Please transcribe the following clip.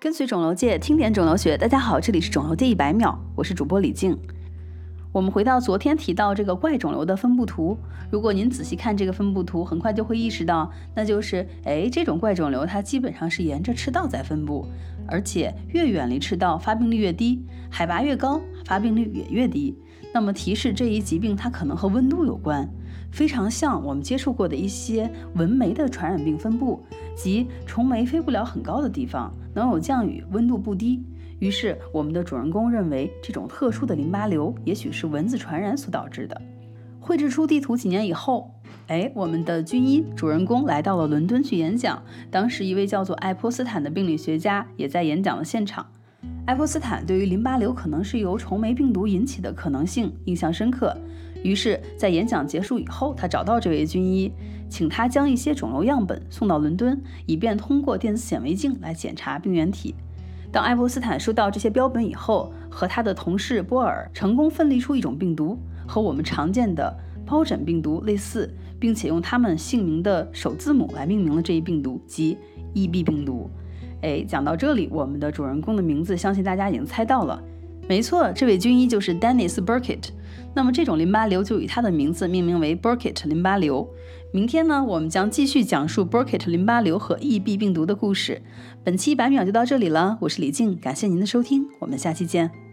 跟随肿瘤界，听点肿瘤学。大家好，这里是肿瘤界一百秒，我是主播李静。我们回到昨天提到这个怪肿瘤的分布图，如果您仔细看这个分布图，很快就会意识到，那就是哎，这种怪肿瘤它基本上是沿着赤道在分布，而且越远离赤道，发病率越低，海拔越高，发病率也越低。那么提示这一疾病它可能和温度有关。非常像我们接触过的一些蚊媒的传染病分布，即虫媒飞不了很高的地方，能有降雨，温度不低。于是我们的主人公认为这种特殊的淋巴瘤也许是蚊子传染所导致的。绘制出地图几年以后，哎，我们的军医主人公来到了伦敦去演讲，当时一位叫做爱泼斯坦的病理学家也在演讲的现场。爱泼斯坦对于淋巴瘤可能是由虫媒病毒引起的可能性印象深刻。于是，在演讲结束以后，他找到这位军医，请他将一些肿瘤样本送到伦敦，以便通过电子显微镜来检查病原体。当爱泼斯坦收到这些标本以后，和他的同事波尔成功分离出一种病毒，和我们常见的疱疹病毒类似，并且用他们姓名的首字母来命名了这一病毒，即 EB 病毒。哎，讲到这里，我们的主人公的名字，相信大家已经猜到了。没错，这位军医就是 Dennis Burkitt。那么这种淋巴瘤就以他的名字命名为 Burkitt 淋巴瘤。明天呢，我们将继续讲述 Burkitt 淋巴瘤和 EB 病毒的故事。本期百秒就到这里了，我是李静，感谢您的收听，我们下期见。